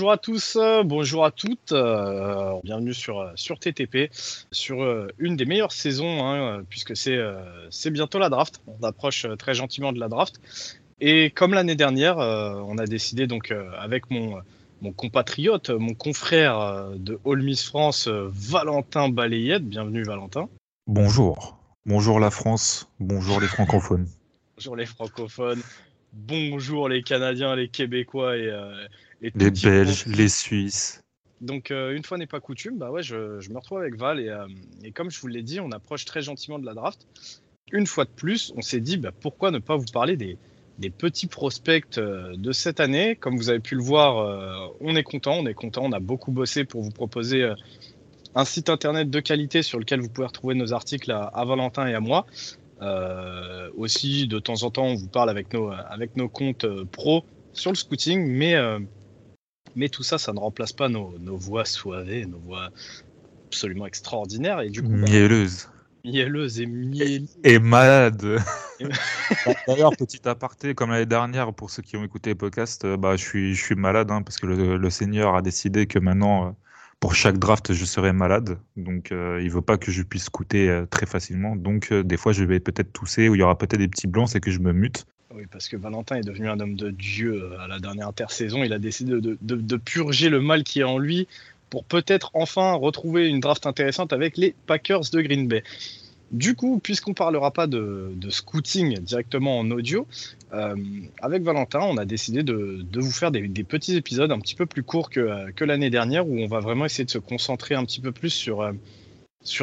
Bonjour à tous, euh, bonjour à toutes, euh, bienvenue sur, euh, sur TTP, sur une des meilleures saisons, hein, puisque c'est c'est bientôt la draft, on approche très gentiment de la draft. Et comme l'année dernière, on a décidé donc avec mon, mon compatriote, mon confrère de All Miss France, Valentin Balayette, bienvenue Valentin. Bonjour, bonjour la France, bonjour les francophones. bonjour les francophones, bonjour les Canadiens, les Québécois et les Belges, les Suisses. Donc, euh, une fois n'est pas coutume, bah ouais, je, me retrouve avec Val. Euh, et, comme je vous l'ai dit, on approche très gentiment de la draft. Une fois de plus, on s'est dit bah, pourquoi ne pas vous parler des, petits prospects euh, de cette année. Comme vous avez pu le voir, on est content, on est content. On a beaucoup bossé pour vous proposer un site internet de qualité sur lequel vous pouvez retrouver nos articles à, Valentin et à moi. Aussi, de temps en temps, on vous parle avec nos, avec nos comptes pro sur le scouting, mais mais tout ça, ça ne remplace pas nos, voix soivées, nos voix absolument extraordinaires. Et du coup, bah, mielleuses. mielleuses et mielleuses. Et, malades. D'ailleurs, petit aparté, comme l'année dernière, pour ceux qui ont écouté les podcasts, euh, bah, je, suis, je suis malade hein, parce que le, Seigneur a décidé que maintenant, euh, pour chaque draft, je serai malade. Donc, euh, il ne veut pas que je puisse écouter très facilement. Donc, des fois, je vais peut-être tousser ou il y aura peut-être des petits blancs, c'est que je me mute. Oui, parce que Valentin est devenu un homme de Dieu euh, à la dernière intersaison. Il a décidé de, purger le mal qui est en lui pour peut-être enfin retrouver une draft intéressante avec les Packers de Green Bay. Du coup, puisqu'on ne parlera pas de, scouting directement en audio, euh, avec Valentin, on a décidé de, vous faire des, petits épisodes un petit peu plus courts que, l'année dernière, où on va vraiment essayer de se concentrer un petit peu plus sur, euh,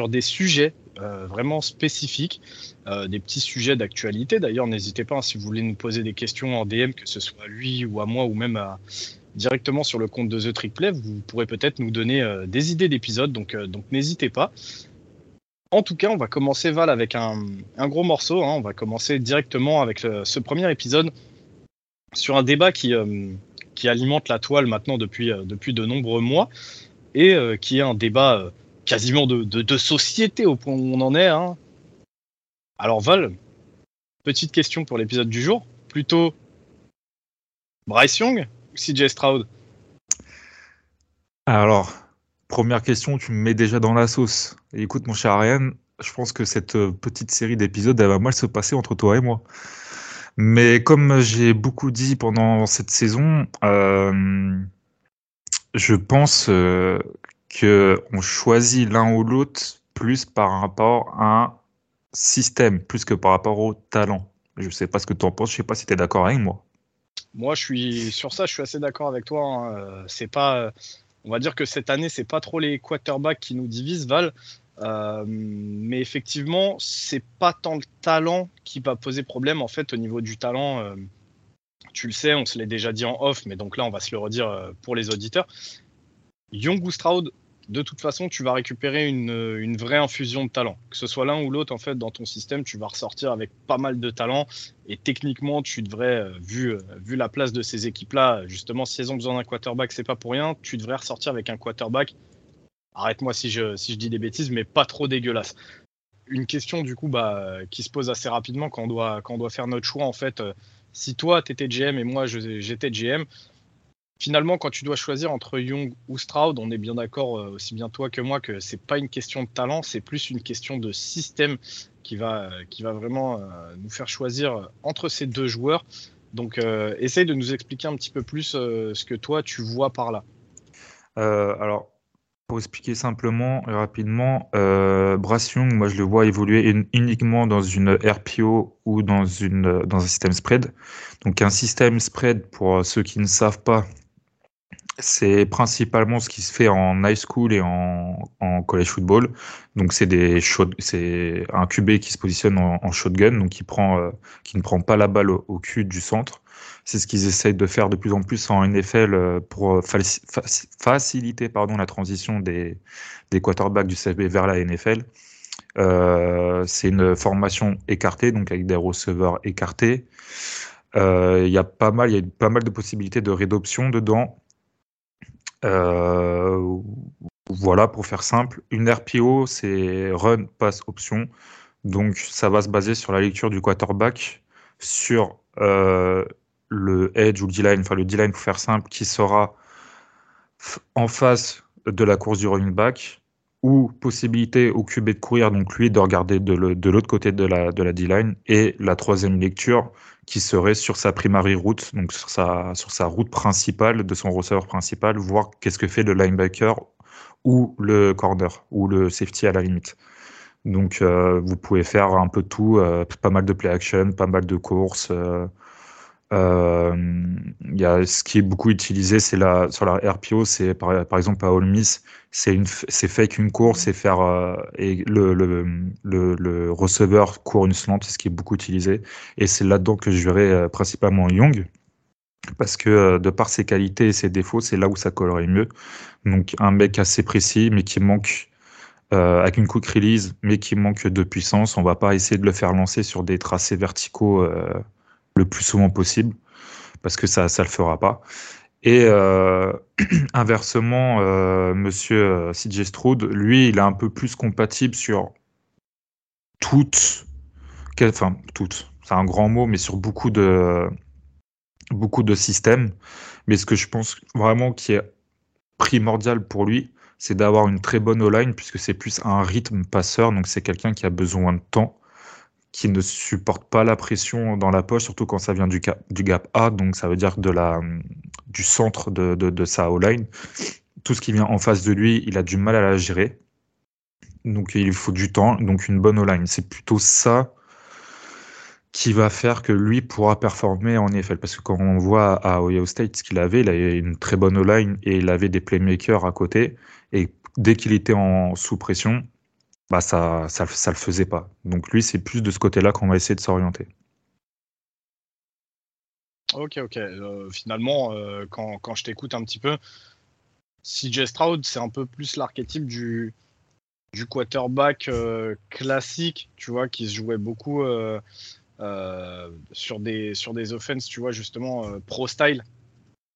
des sujets euh, vraiment spécifiques, des petits sujets d'actualité. D'ailleurs, n'hésitez pas, hein, si vous voulez nous poser des questions en DM, que ce soit à lui ou à moi, ou même directement sur le compte de The Trick vous pourrez peut-être nous donner des idées d'épisodes, donc n'hésitez pas. En tout cas, on va commencer Val avec un, gros morceau. Hein. On va commencer directement avec ce premier épisode sur un débat qui, qui alimente la toile maintenant depuis, depuis de nombreux mois et qui est un débat quasiment de, société au point où on en est. Hein. Alors Val, petite question pour l'épisode du jour. Plutôt Bryce Young ou CJ Stroud? Alors, première question, tu me mets déjà dans la sauce. écoute mon cher Ariane, je pense que cette euh, petite série d'épisodes, elle va mal se passer entre toi et moi. Mais comme j'ai beaucoup dit pendant cette saison, euh, je pense euh, qu'on choisit l'un ou l'autre plus par rapport à un système, plus que par rapport au talent. Je ne sais pas ce que tu en penses, je ne sais pas si tu es d'accord avec moi. Moi, je suis sur ça, je suis assez d'accord avec toi. Hein. C'est pas, on va dire que cette année, c'est pas trop les quarterbacks qui nous divisent, Val. Euh, mais effectivement, c'est pas tant le talent qui va poser problème. En fait, au niveau du talent, euh, tu le sais, on se l'est déjà dit en off, mais donc là, on va se le redire pour les auditeurs. Young ou Stroud, de toute façon, tu vas récupérer une, vraie infusion de talent. Que ce soit l'un ou l'autre, en fait, dans ton système, tu vas ressortir avec pas mal de talent. Et techniquement, tu devrais, euh, vu, euh, vu la place de ces équipes-là, justement, si elles ont besoin d'un quarterback, c'est pas pour rien. Tu devrais ressortir avec un quarterback. Arrête-moi si je, dis des bêtises, mais pas trop dégueulasse. Une question, du coup, bah, qui se pose assez rapidement quand on doit, quand on doit faire notre choix, en fait. Euh, si toi, tu étais GM et moi, j'étais GM, finalement, quand tu dois choisir entre Young ou Stroud, on est bien d'accord, euh, aussi bien toi que moi, que c'est pas une question de talent, c'est plus une question de système qui va, euh, qui va vraiment euh, nous faire choisir entre ces deux joueurs. Donc, essaye de nous expliquer un petit peu plus ce que toi tu vois par là. alors, pour expliquer simplement et rapidement, Brass Young, moi je le vois évoluer uniquement dans une RPO ou dans, une, dans un système spread. Donc un système spread, pour ceux qui ne savent pas, c'est principalement ce qui se fait en high school et en, college football. Donc c'est des c'est un QB qui se positionne en, shotgun, donc qui prend, euh, qui ne prend pas la balle au, cul du centre. C'est ce qu'ils essayent de faire de plus en plus en NFL euh, pour faciliter pardon la transition des, des quarterbacks du CFB vers la NFL. Euh, c'est une formation écartée, donc avec des receveurs écartés. Il y a pas mal, il y a pas mal de possibilités de rédoption dedans. Euh, voilà, pour faire simple, une RPO, c'est run, pass, option. Donc, ça va se baser sur la lecture du quarterback, sur euh, le edge ou le D-line, enfin le D-line pour faire simple, qui sera en face de la course du running back ou possibilité au QB de courir, donc lui de regarder de l'autre côté de la, D-line, et la troisième lecture qui serait sur sa primary route, donc sur sa, route principale de son receveur principal, voir qu'est-ce que fait le linebacker ou le corner ou le safety à la limite. Donc euh, vous pouvez faire un peu tout, euh, pas mal de play action, pas mal de courses. Euh, y a ce qui est beaucoup utilisé, c'est la sur la RPO, c'est par, par, exemple à All Miss, c'est une c'est fake une course et faire et le, le, le, le, receveur court une slant, c'est ce qui est beaucoup utilisé. Et c'est là-dedans que je verrais principalement Young parce que de par ses qualités et ses défauts, c'est là où ça collerait mieux. Donc un mec assez précis, mais qui manque euh, avec une quick release, mais qui manque de puissance. On va pas essayer de le faire lancer sur des tracés verticaux euh, le plus souvent possible, parce que ça ça le fera pas. Et euh, inversement, Monsieur CJ Stroud, lui, il est un peu plus compatible sur toutes, enfin toutes, c'est un grand mot, mais sur beaucoup de beaucoup de systèmes. Mais ce que je pense vraiment qui est primordial pour lui, c'est d'avoir une très bonne O-line, puisque c'est plus un rythme passeur, donc c'est quelqu'un qui a besoin de temps, qui ne supporte pas la pression dans la poche, surtout quand ça vient du, gap A, donc ça veut dire de la, du centre de, de, sa O-line. Tout ce qui vient en face de lui, il a du mal à la gérer. Donc il faut du temps, donc une bonne O-line. C'est plutôt ça qui va faire que lui pourra performer en NFL. Parce que quand on voit à Ohio State ce qu'il avait, il avait une très bonne line et il avait des playmakers à côté. Et dès qu'il était en sous pression, bah ça, ça, ça le faisait pas. Donc lui, c'est plus de ce côté-là qu'on va essayer de s'orienter. Ok, ok. Euh, finalement, euh, quand, quand, je t'écoute un petit peu, CJ Stroud, c'est un peu plus l'archétype du, du quarterback euh, classique, tu vois, qui se jouait beaucoup sur, des, sur des offenses, tu vois, justement, pro-style.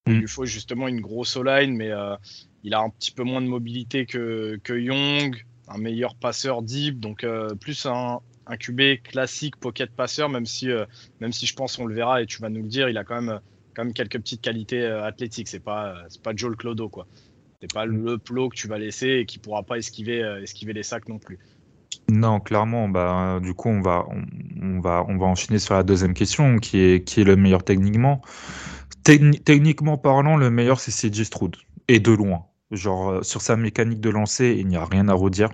Il mm. lui faut justement une grosse line, mais il a un petit peu moins de mobilité que, que Young, un meilleur passeur deep, donc plus un, un QB classique pocket passeur, même si, même si je pense on le verra et tu vas nous le dire, il a quand même, quand même quelques petites qualités athlétiques. C'est pas, c'est pas Joel Clodo, quoi. C'est pas le plot que tu vas laisser et qui pourra pas esquiver, esquiver les sacs non plus. Non, clairement, bah, du coup, on va, on, va, on va enchaîner sur la deuxième question, qui est, qui est le meilleur techniquement. techniquement parlant, le meilleur, c'est CJ Stroud, et de loin. Genre, euh, sur sa mécanique de lancer, il n'y a rien à redire.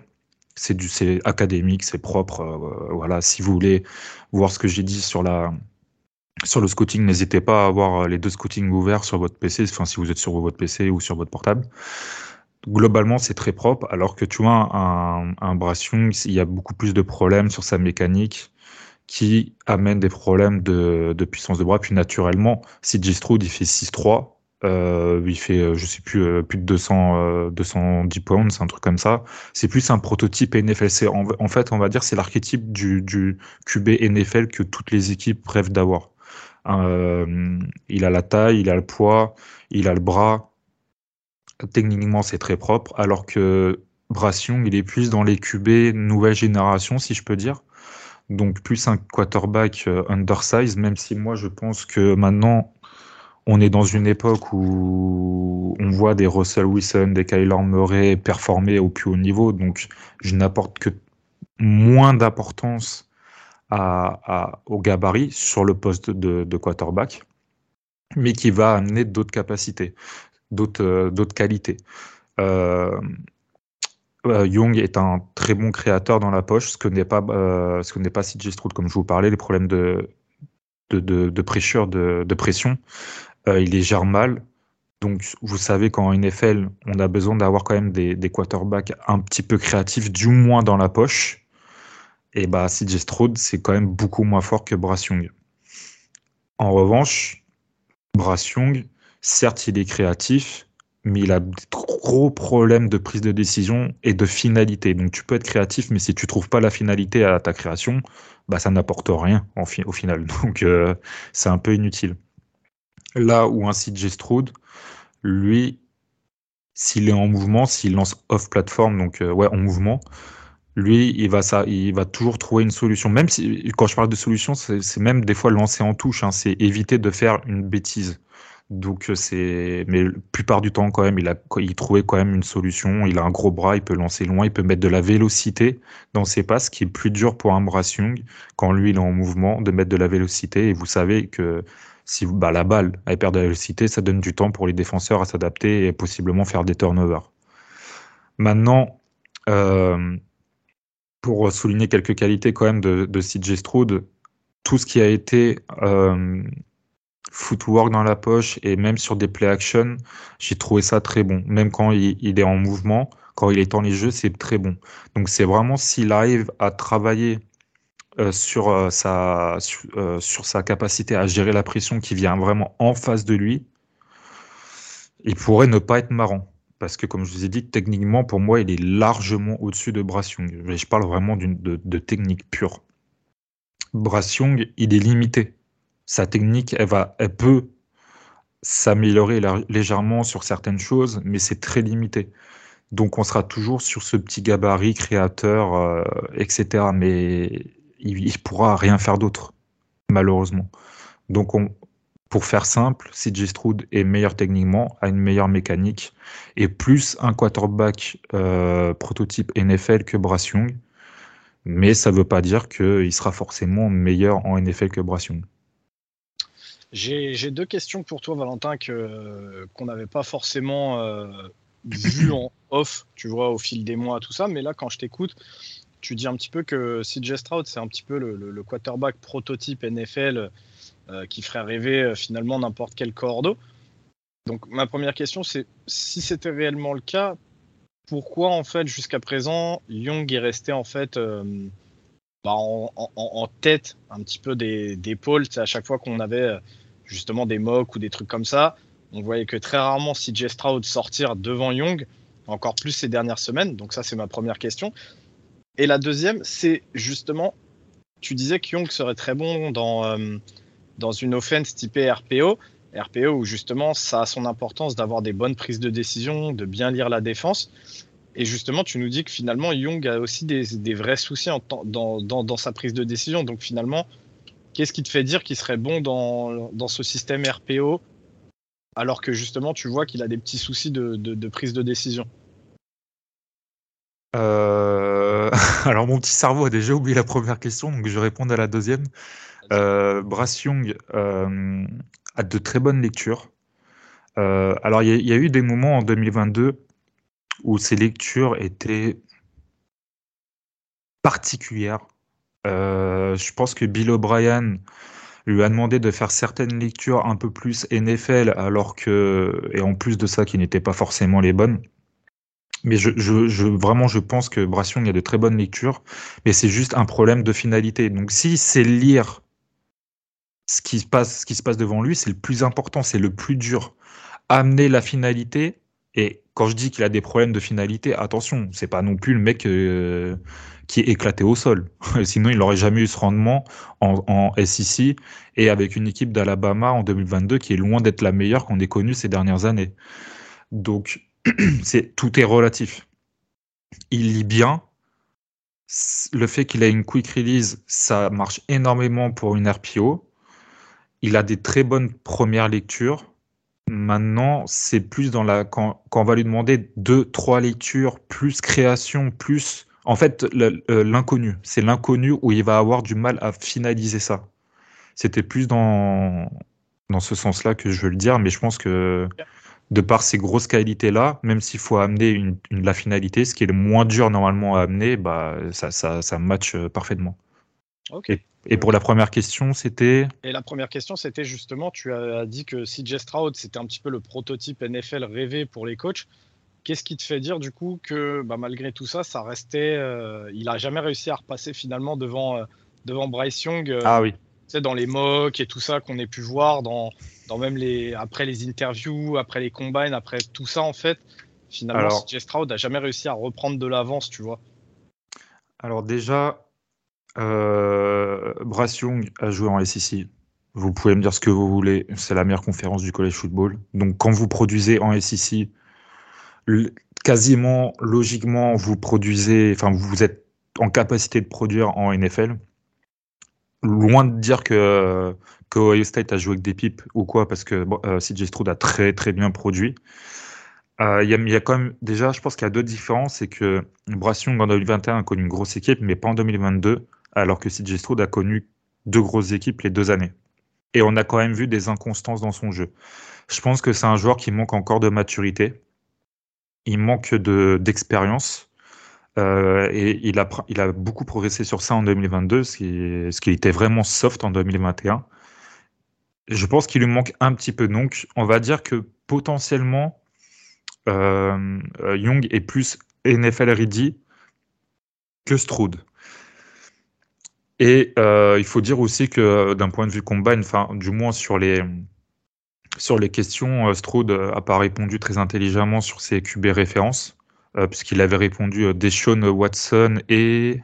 C'est du, c'est académique, c'est propre. Euh, voilà, si vous voulez voir ce que j'ai dit sur la, sur le scouting, n'hésitez pas à avoir les deux scoutings ouverts sur votre PC, enfin, si vous êtes sur votre PC ou sur votre portable globalement, c'est très propre, alors que tu vois, un, un il y a beaucoup plus de problèmes sur sa mécanique qui amène des problèmes de, de puissance de bras. Puis naturellement, si Stroud, il fait 6-3, euh, il fait, euh, je sais plus, euh, plus de 200, 210 pounds, un truc comme ça. C'est plus un prototype NFL. En, en, fait, on va dire, c'est l'archétype du, du QB NFL que toutes les équipes rêvent d'avoir. Euh, il a la taille, il a le poids, il a le bras, techniquement c'est très propre, alors que Brassion, il est plus dans les QB nouvelle génération, si je peux dire. Donc plus un quarterback euh, undersize, même si moi je pense que maintenant on est dans une époque où on voit des Russell Wilson, des Kyler Murray performer au plus haut niveau, donc je n'apporte que moins d'importance au gabarit sur le poste de, quarterback, mais qui va amener d'autres capacités d'autres euh, qualités. Euh, euh, Young est un très bon créateur dans la poche, ce que n'est pas ce pas CJ Stroud comme je vous parlais, les problèmes de de, de pression. Il les gère mal. Donc, vous savez qu'en NFL, on a besoin d'avoir quand même des, quarterbacks un petit peu créatifs, du moins dans la poche. Et bah, CJ Stroud, c'est quand même beaucoup moins fort que Bryce Young. En revanche, Bryce Young, certes, il est créatif, mais il a des gros problèmes de prise de décision et de finalité. Donc tu peux être créatif, mais si tu trouves pas la finalité à ta création, bah ça n'apporte rien au final. Donc euh, c'est un peu inutile. Là où un site Stroud, lui, s'il est en mouvement, s'il lance off plateforme, donc euh, ouais en mouvement, lui, il va ça, il va toujours trouver une solution. Même si quand je parle de solution, c'est même des fois lancer en touche. Hein, c'est éviter de faire une bêtise. Donc c'est, mais la plupart du temps quand même, il a, il trouvait quand même une solution. Il a un gros bras, il peut lancer loin, il peut mettre de la vélocité dans ses passes, qui est plus dur pour un Brass Young quand lui il est en mouvement de mettre de la vélocité. Et vous savez que si bah, la balle elle perd de la vélocité, ça donne du temps pour les défenseurs à s'adapter et possiblement faire des turnovers. Maintenant, euh, pour souligner quelques qualités quand même de, de CJ Stroud, tout ce qui a été euh, footwork dans la poche et même sur des play action, j'ai trouvé ça très bon. Même quand il, est en mouvement, quand il est dans les jeux, c'est très bon. Donc c'est vraiment s'il arrive à travailler euh, sur, euh, sa, sur, sa capacité à gérer la pression qui vient vraiment en face de lui, il pourrait ne pas être marrant. Parce que, comme je vous ai dit, techniquement, pour moi, il est largement au-dessus de Brass Je parle vraiment de, de, technique pure. Brass il est limité. Sa technique, elle, va, elle peut s'améliorer légèrement sur certaines choses, mais c'est très limité. Donc, on sera toujours sur ce petit gabarit créateur, euh, etc. Mais il ne pourra rien faire d'autre, malheureusement. Donc, on, pour faire simple, CJ Stroud est meilleur techniquement, a une meilleure mécanique et plus un quarterback euh, prototype NFL que Bryce Young. Mais ça ne veut pas dire qu'il sera forcément meilleur en NFL que Bryce Young. J'ai deux questions pour toi, Valentin, qu'on n'avait pas forcément euh, vu en off, tu vois, au fil des mois, tout ça. Mais là, quand je t'écoute, tu dis un petit peu que CJ Stroud, c'est un petit peu le quarterback prototype NFL euh, qui ferait rêver euh, finalement n'importe quel cordeau. Donc ma première question, c'est si c'était réellement le cas, pourquoi en fait jusqu'à présent Young est resté en fait euh, bah, en, tête un petit peu des, des pôles À chaque fois qu'on avait justement des mocks ou des trucs comme ça, on voyait que très rarement CJ Stroud sortir devant Young, encore plus ces dernières semaines. Donc ça c'est ma première question. Et la deuxième, c'est justement, tu disais que Young serait très bon dans dans une offense typée RPO, RPO où justement ça a son importance d'avoir des bonnes prises de décision, de bien lire la défense. Et justement, tu nous dis que finalement, Young a aussi des, vrais soucis dans, sa prise de décision. Donc finalement, qu'est-ce qui te fait dire qu'il serait bon dans, dans, ce système RPO alors que justement, tu vois qu'il a des petits soucis de, de, prise de décision? Euh, Alors mon petit cerveau a déjà oublié la première question, donc je vais répondre à la deuxième. Euh, Brass Young euh, a de très bonnes lectures. Euh, alors, il y, a eu des moments en 2022 où ces lectures étaient particulières. je pense que Bill O'Brien lui a demandé de faire certaines lectures un peu plus NFL, alors que, et en plus de ça, qui n'étaient pas forcément les bonnes. Mais je, je, vraiment, je pense que Brass Young a de très bonnes lectures, mais c'est juste un problème de finalité. Donc, si c'est lire ce qui se passe, ce qui se passe devant lui, c'est le plus important, c'est le plus dur. Amener la finalité, et quand je dis qu'il a des problèmes de finalité, attention, c'est pas non plus le mec euh, qui est éclaté au sol. Sinon, il n'aurait jamais eu ce rendement en, en, SEC et avec une équipe d'Alabama en 2022 qui est loin d'être la meilleure qu'on ait connue ces dernières années. Donc, c'est tout est relatif. Il lit bien. Le fait qu'il ait une quick release, ça marche énormément pour une RPO il a des très bonnes premières lectures. Maintenant, c'est plus dans la quand, on va lui demander deux, trois lectures, plus création, plus en fait euh, l'inconnu. C'est l'inconnu où il va avoir du mal à finaliser ça. C'était plus dans dans ce sens-là que je veux le dire, mais je pense que de par ces grosses qualités-là, même s'il faut amener une, la finalité, ce qui est le moins dur normalement à amener, bah ça ça, ça match euh, parfaitement. Ok. Et pour la première question, c'était? Et la première question, c'était justement, tu as dit que CJ Stroud, c'était un petit peu le prototype NFL rêvé pour les coachs. Qu'est-ce qui te fait dire du coup que bah, malgré tout ça, ça restait, euh, il a jamais réussi à repasser finalement devant, euh, devant Bryce Young euh, Ah oui. Dans les mocks et tout ça qu'on ait pu voir, dans, dans même les, après les interviews, après les combines, après tout ça en fait, finalement CJ Stroud n'a jamais réussi à reprendre de l'avance, tu vois. Alors déjà, euh, Brass Young a joué en SEC. Vous pouvez me dire ce que vous voulez, c'est la meilleure conférence du college football. Donc quand vous produisez en SEC, quasiment logiquement, vous produisez, enfin vous êtes en capacité de produire en NFL. Loin de dire que que State a joué avec des pipes ou quoi, parce que bon, CJ Stroud a très très bien produit. Il y, a quand même, déjà, je pense qu'il y a deux différences. C'est que Brassion en 2021 a connu une grosse équipe, mais pas en 2022, alors que CJ Stroud a connu deux grosses équipes les deux années. Et on a quand même vu des inconstances dans son jeu. Je pense que c'est un joueur qui manque encore de maturité. Il manque d'expérience. Euh, et il a, beaucoup progressé sur ça en 2022, ce qui, était vraiment soft en 2021. Je pense qu'il lui manque un petit peu. Donc, on va dire que potentiellement, euh, euh, Young est plus NFL ready que Stroud. Et il faut dire aussi que d'un point de vue combine, enfin, du moins sur les, sur les questions, Stroud n'a pas répondu très intelligemment sur ses QB références. Euh, puisqu'il avait répondu euh, Deshaun Watson et.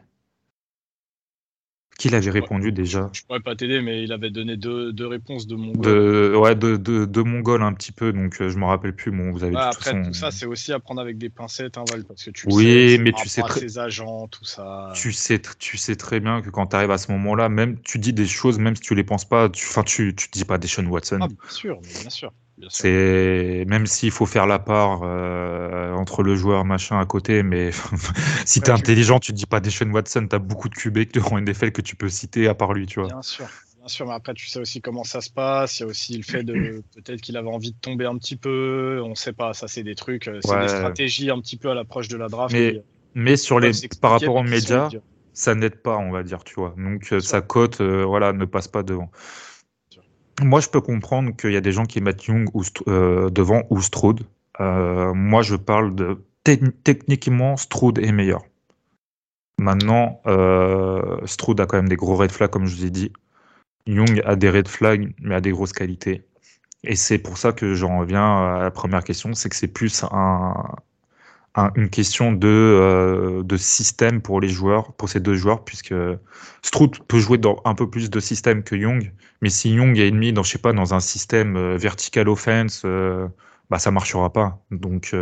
Qui avait répondu déjà Je pourrais pas t'aider, mais il avait donné deux, réponses de Mongol. De, ouais, de, de, Mongol un petit peu, donc euh, je me rappelle plus. Bon, vous avez après, tout ça, c'est aussi à prendre avec des pincettes, hein, Val, parce que tu oui, sais, mais tu sais très... ses agents, tout ça. Tu sais, tu sais très bien que quand tu arrives à ce moment-là, même tu dis des choses, même si tu les penses pas, tu, enfin, tu, tu dis pas Deshaun Watson. Ah, bien sûr, bien sûr. C'est même s'il faut faire la part euh, entre le joueur machin à côté, mais si tu es intelligent, tu dis pas Deshaun Watson, tu as beaucoup de QB une défaite que tu peux citer à part lui, tu vois. Bien sûr, bien sûr, mais après tu sais aussi comment ça se passe. Il y a aussi le fait de peut-être qu'il avait envie de tomber un petit peu. On sait pas, ça c'est des trucs, euh, c'est des stratégies un petit peu à l'approche de la draft. Mais, mais sur les par rapport aux médias, ça n'aide pas, on va dire, tu vois. Donc sa cote, euh, voilà, ne passe pas devant. Moi, je peux comprendre qu'il y a des gens qui mettent Young ou, euh, devant ou Stroud. Euh, moi, je parle de techniquement, Stroud est meilleur. Maintenant, euh, Stroud a quand même des gros red flags, comme je vous ai dit. Young a des red flags, mais a des grosses qualités. Et c'est pour ça que j'en reviens à la première question, c'est que c'est plus un, une question de, euh, de système pour les joueurs, pour ces deux joueurs, puisque Stroud peut jouer dans un peu plus de système que Young, mais si Young est ennemi dans, je sais pas, dans un système euh, vertical offense, euh, bah ça marchera pas. Donc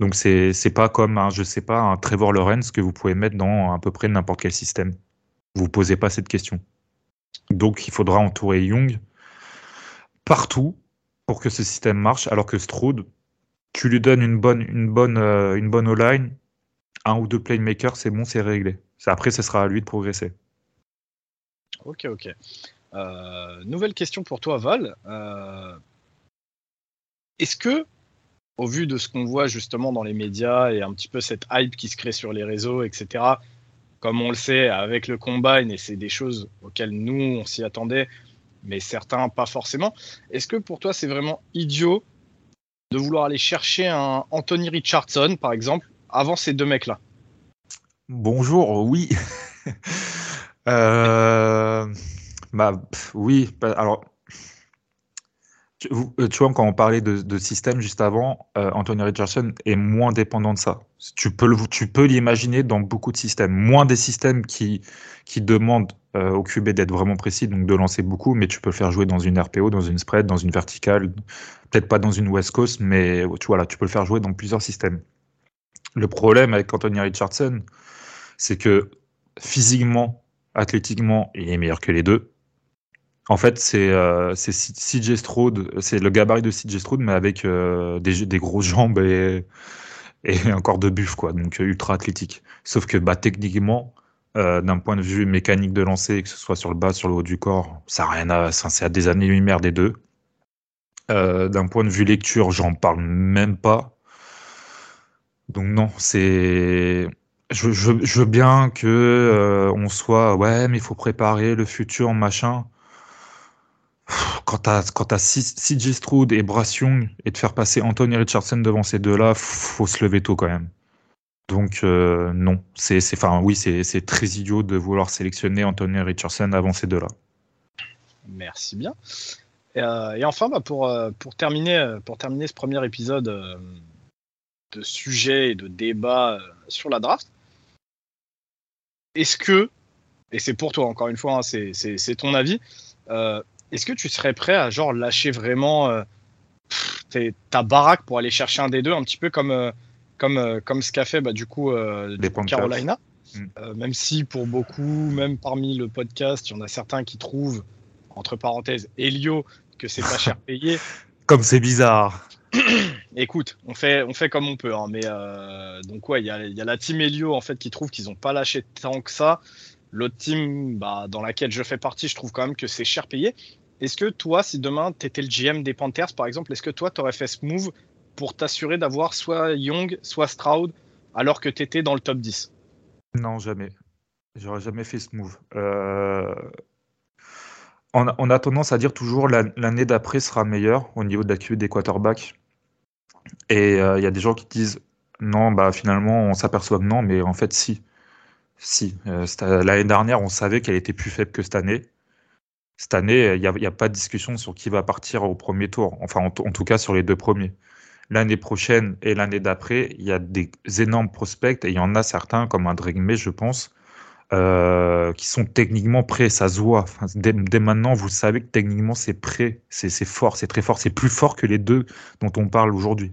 donc c'est c'est pas comme un, je sais pas un Trevor Lawrence que vous pouvez mettre dans à peu près n'importe quel système. Vous posez pas cette question. Donc il faudra entourer Young partout pour que ce système marche, alors que Stroud tu lui donnes une bonne, une bonne, euh, une bonne line un ou deux playmakers, c'est bon, c'est réglé. Après, ce sera à lui de progresser. Ok, ok. Euh, nouvelle question pour toi, Val. Euh, est-ce que, au vu de ce qu'on voit justement dans les médias et un petit peu cette hype qui se crée sur les réseaux, etc., comme on le sait avec le combine, et c'est des choses auxquelles nous, on s'y attendait, mais certains pas forcément, est-ce que pour toi, c'est vraiment idiot vouloir aller chercher un Anthony Richardson, par exemple, avant ces deux mecs-là Bonjour, oui. euh, bah, oui, bah, alors, tu, euh, tu, vois, quand on parlait de, système juste avant, euh, Anthony Richardson est moins dépendant de ça. Tu peux, tu peux l'imaginer dans beaucoup de systèmes. Moins des systèmes qui, qui demandent euh, au QB d'être vraiment précis, donc de lancer beaucoup, mais tu peux le faire jouer dans une RPO, dans une spread, dans une verticale, peut-être pas dans une West Coast, mais tu vois là, tu peux le faire jouer dans plusieurs systèmes. Le problème avec Anthony Richardson, c'est que physiquement, athlétiquement, il est meilleur que les deux. En fait, c'est euh, CJ c'est le gabarit de CJ Stroud, mais avec euh, des, des, grosses jambes et, un corps de buff, quoi, donc ultra athlétique. Sauf que bah, techniquement, euh, d'un point de vue mécanique de lancer, que ce soit sur le bas, sur le haut du corps, ça rien à, c'est à des années-lumière des deux. Euh, d'un point de vue lecture, j'en parle même pas. Donc non, c'est, je, veux bien que euh, on soit, ouais, mais il faut préparer le futur, machin. Quand t'as quand et Brass Young et de faire passer Anthony Richardson devant ces deux-là, faut se lever tôt quand même. Donc euh, non, c'est, enfin oui, c'est, très idiot de vouloir sélectionner Anthony Richardson avant ces deux-là. Merci bien. Et, euh, enfin, bah, pour, euh, pour, terminer, pour terminer ce premier épisode de sujet et de débat sur la draft, est-ce que, et c'est pour toi encore une fois, hein, c'est, ton avis, est-ce que tu serais prêt à genre lâcher vraiment ta baraque pour aller chercher un des deux, un petit peu comme comme, euh, comme ce qu'a fait bah, du coup euh, Carolina. Mm. Euh, même si pour beaucoup, même parmi le podcast, il y en a certains qui trouvent entre parenthèses, Elio, que c'est pas cher payé. Comme c'est bizarre. Écoute, on fait, on fait comme on peut. Hein, mais euh, donc, ouais, il y a, y a, la team Elio en fait qui trouve qu'ils n'ont pas lâché tant que ça. L'autre team bah, dans laquelle je fais partie, je trouve quand même que c'est cher payé. Est-ce que toi, si demain tu étais le GM des Panthers par exemple, est-ce que toi tu aurais fait ce move pour t'assurer d'avoir soit Young, soit Stroud alors que tu étais dans le top 10 Non, jamais. J'aurais jamais fait ce move. Euh, on, a, tendance à dire toujours l'année d'après sera meilleure au niveau de la QE des quarterbacks. Et il euh, y a des gens qui disent non, bah finalement on s'aperçoit que non, mais en fait si. Si. Euh, l'année dernière, on savait qu'elle était plus faible que cette année. Cette année, il n'y a, pas de discussion sur qui va partir au premier tour. Enfin, en, tout cas, sur les deux premiers. L'année prochaine et l'année d'après, il y a des énormes prospects et il y en a certains, comme un May, je pense, euh, qui sont techniquement prêts. Ça se voit. dès, maintenant, vous savez que techniquement, c'est prêt. C'est fort, c'est très fort. C'est plus fort que les deux dont on parle aujourd'hui.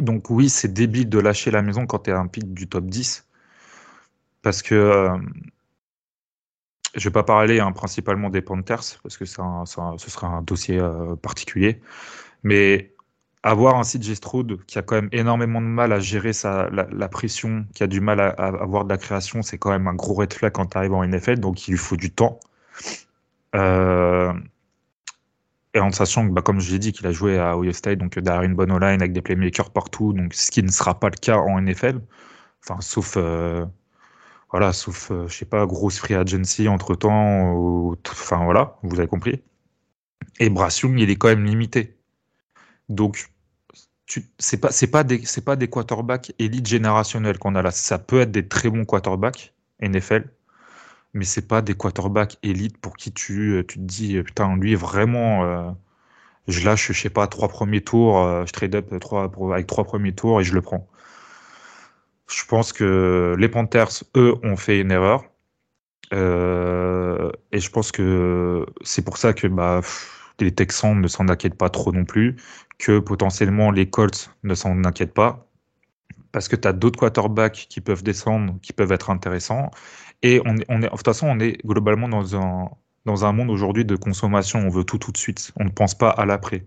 Donc oui, c'est débile de lâcher la maison quand tu es un pic du top 10. Parce que euh, je vais pas parler hein, principalement des Panthers, parce que ça, ce sera un dossier euh, particulier. Mais avoir un CJ Stroud qui a quand même énormément de mal à gérer sa, la, pression, qui a du mal à, avoir de la création, c'est quand même un gros red flag quand tu arrives en NFL, donc il lui faut du temps. Euh, et en sachant que, bah, comme je l'ai dit, qu'il a joué à Ohio State, donc derrière une bonne line avec des playmakers partout, donc ce qui ne sera pas le cas en NFL, enfin, sauf, euh, voilà, sauf, euh, je sais pas, grosse free agency entre temps, enfin voilà, vous avez compris. Et Brass il est quand même limité. Donc, c'est pas c'est pas des c'est pas des quarterbacks élite générationnels qu'on a là. Ça peut être des très bons quarterbacks NFL, mais c'est pas des quarterbacks élite pour qui tu, tu te dis putain lui vraiment euh, je lâche je sais pas trois premiers tours, euh, je trade up trois, avec trois premiers tours et je le prends. Je pense que les Panthers eux ont fait une erreur euh, et je pense que c'est pour ça que bah les Texans ne s'en inquiètent pas trop non plus, que potentiellement les Colts ne s'en inquiètent pas, parce que tu as d'autres quarterbacks qui peuvent descendre, qui peuvent être intéressants. Et on est, de toute façon, on est globalement dans un, dans un monde aujourd'hui de consommation. On veut tout tout de suite. On ne pense pas à l'après.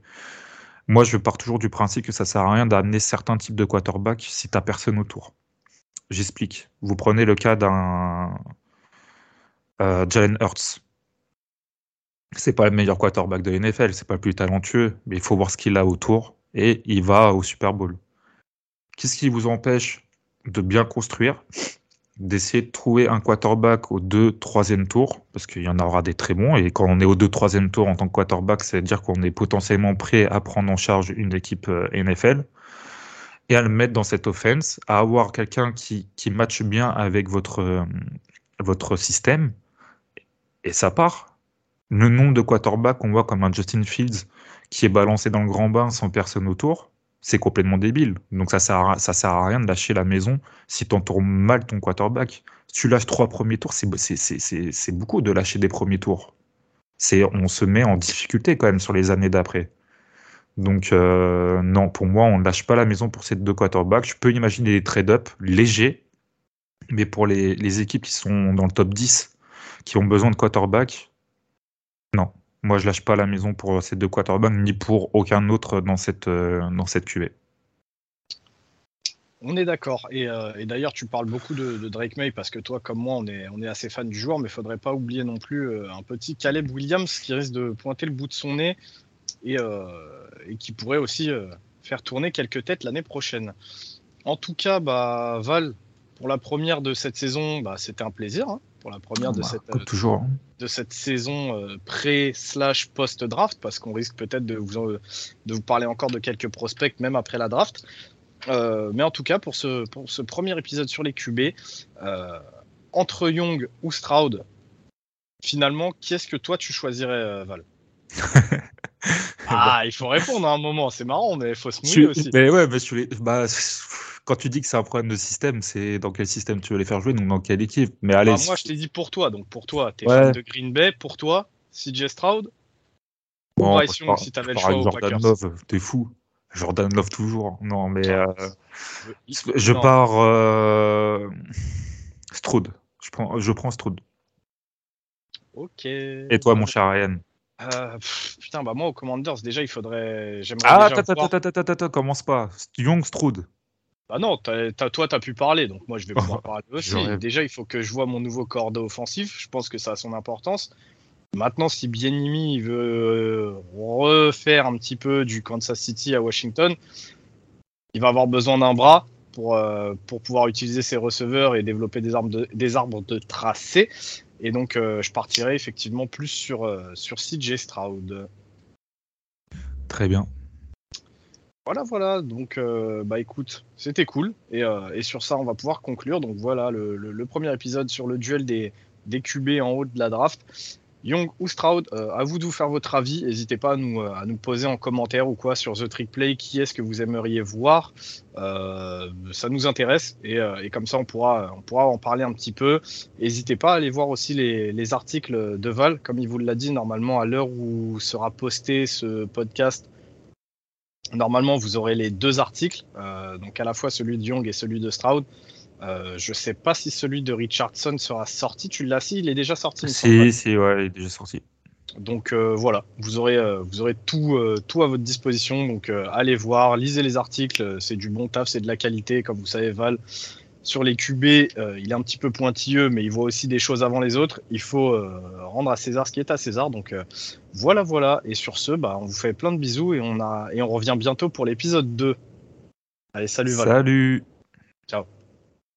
Moi, je pars toujours du principe que ça sert à rien d'amener certains types de quarterbacks si tu n'as personne autour. J'explique. Vous prenez le cas d'un euh, Jalen Hurts c'est pas le meilleur quarterback de NFL, c'est pas le plus talentueux, mais il faut voir ce qu'il a autour et il va au Super Bowl. Qu'est-ce qui vous empêche de bien construire, d'essayer de trouver un quarterback au 2 3e tour, parce qu'il y en aura des très bons, et quand on est au 2 3e tour en tant que quarterback, c'est-à-dire qu'on est potentiellement prêt à prendre en charge une équipe euh, NFL, et à le mettre dans cette offense, à avoir quelqu'un qui, qui matche bien avec votre, euh, votre système, et ça part le nombre de quarterbacks qu'on voit comme un Justin Fields qui est balancé dans le grand bain sans personne autour, c'est complètement débile. Donc ça sert à, sert à rien de lâcher la maison si tu entoures mal ton quarterback. Si tu lâches trois premiers tours, c'est beaucoup de lâcher des premiers tours. On se met en difficulté quand même sur les années d'après. Donc euh, non, pour moi, on ne lâche pas la maison pour ces deux quarterbacks. Je peux imaginer des trade-up légers, mais pour les, équipes qui sont dans le top 10, qui ont besoin de quarterback, non, moi je lâche pas la maison pour ces deux quarterbacks ni pour aucun autre dans cette, euh, dans cette QV. On est d'accord. Euh, et, d'ailleurs, tu parles beaucoup de, Drake May parce que toi, comme moi, on est, assez fan du joueur, mais il faudrait pas oublier non plus euh, un petit Caleb Williams qui risque de pointer le bout de son nez et, et qui pourrait aussi faire tourner quelques têtes l'année prochaine. En tout cas, bah, Val, pour la première de cette saison, bah, c'était un plaisir. Hein pour la première de, bah, cette, euh, toujours. Hein. de cette saison euh, pré-slash post-draft, parce qu'on risque peut-être de vous, de vous parler encore de quelques prospects, même après la draft. Euh, mais en tout cas, pour ce, pour ce premier épisode sur les QB, entre Young ou Stroud, finalement, qui est-ce que toi tu choisirais, Val? Ah, il faut répondre à un moment, c'est marrant, mais il faut se mouiller aussi. Mais ouais, bah, quand tu dis que c'est un problème de système, c'est dans quel système tu veux les faire jouer, donc dans quelle équipe. Mais allez. Bah, moi, je t'ai dit pour toi, donc pour toi, t'es fan de Green Bay, pour toi, CJ Stroud ou Bryce Young si t'avais le choix Jordan Love, t'es fou. Jordan Love toujours. Non, mais euh, je pars euh... Stroud. Je prends, je prends Stroud. Ok. Et toi, mon cher Ryan? Euh, Putain, bah moi, au Commanders, déjà, il faudrait. Ah, attends, attends, attends, attends, commence pas. Young Stroud. Bah non, toi, tu as pu parler, donc moi, je vais pouvoir parler aussi. Déjà, il faut que je vois mon nouveau cordeau offensif. Je pense que ça a son importance. Maintenant, si Bienimi veut refaire un petit peu du Kansas City à Washington, il va avoir besoin d'un bras pour, euh, pour pouvoir utiliser ses receveurs et développer des, arbres de, des arbres de tracé. Et donc, euh, je partirai effectivement plus sur, euh, sur CJ Stroud. Très bien. Voilà, voilà. Donc, bah écoute, c'était cool. Et, et, sur ça, on va pouvoir conclure. Donc voilà, le, le, premier épisode sur le duel des, des QB en haut de la draft. Young ou Stroud, euh, à vous de vous faire votre avis. N'hésitez pas à nous, euh, à nous poser en commentaire ou quoi sur The Trick Play qui est-ce que vous aimeriez voir? Euh, ça nous intéresse et, comme ça on pourra, on pourra en parler un petit peu. N'hésitez pas à aller voir aussi les, les, articles de Val, comme il vous l'a dit, normalement à l'heure où sera posté ce podcast. Normalement, vous aurez les deux articles, donc à la fois celui de Young et celui de Stroud. Euh, je sais pas si celui de Richardson sera sorti. Tu l'as si Il est déjà sorti Si, si, ouais, il est déjà sorti. Donc euh, voilà, vous aurez, euh, vous aurez tout, tout à votre disposition. Donc allez voir, lisez les articles. C'est du bon taf, c'est de la qualité. Comme vous savez, Val, sur les QB, il est un petit peu pointilleux, mais il voit aussi des choses avant les autres. Il faut rendre à César ce qui est à César. Donc voilà, voilà. Et sur ce, bah, on vous fait plein de bisous et on, a, et on revient bientôt pour l'épisode 2. Allez, salut Val. Salut. Ciao.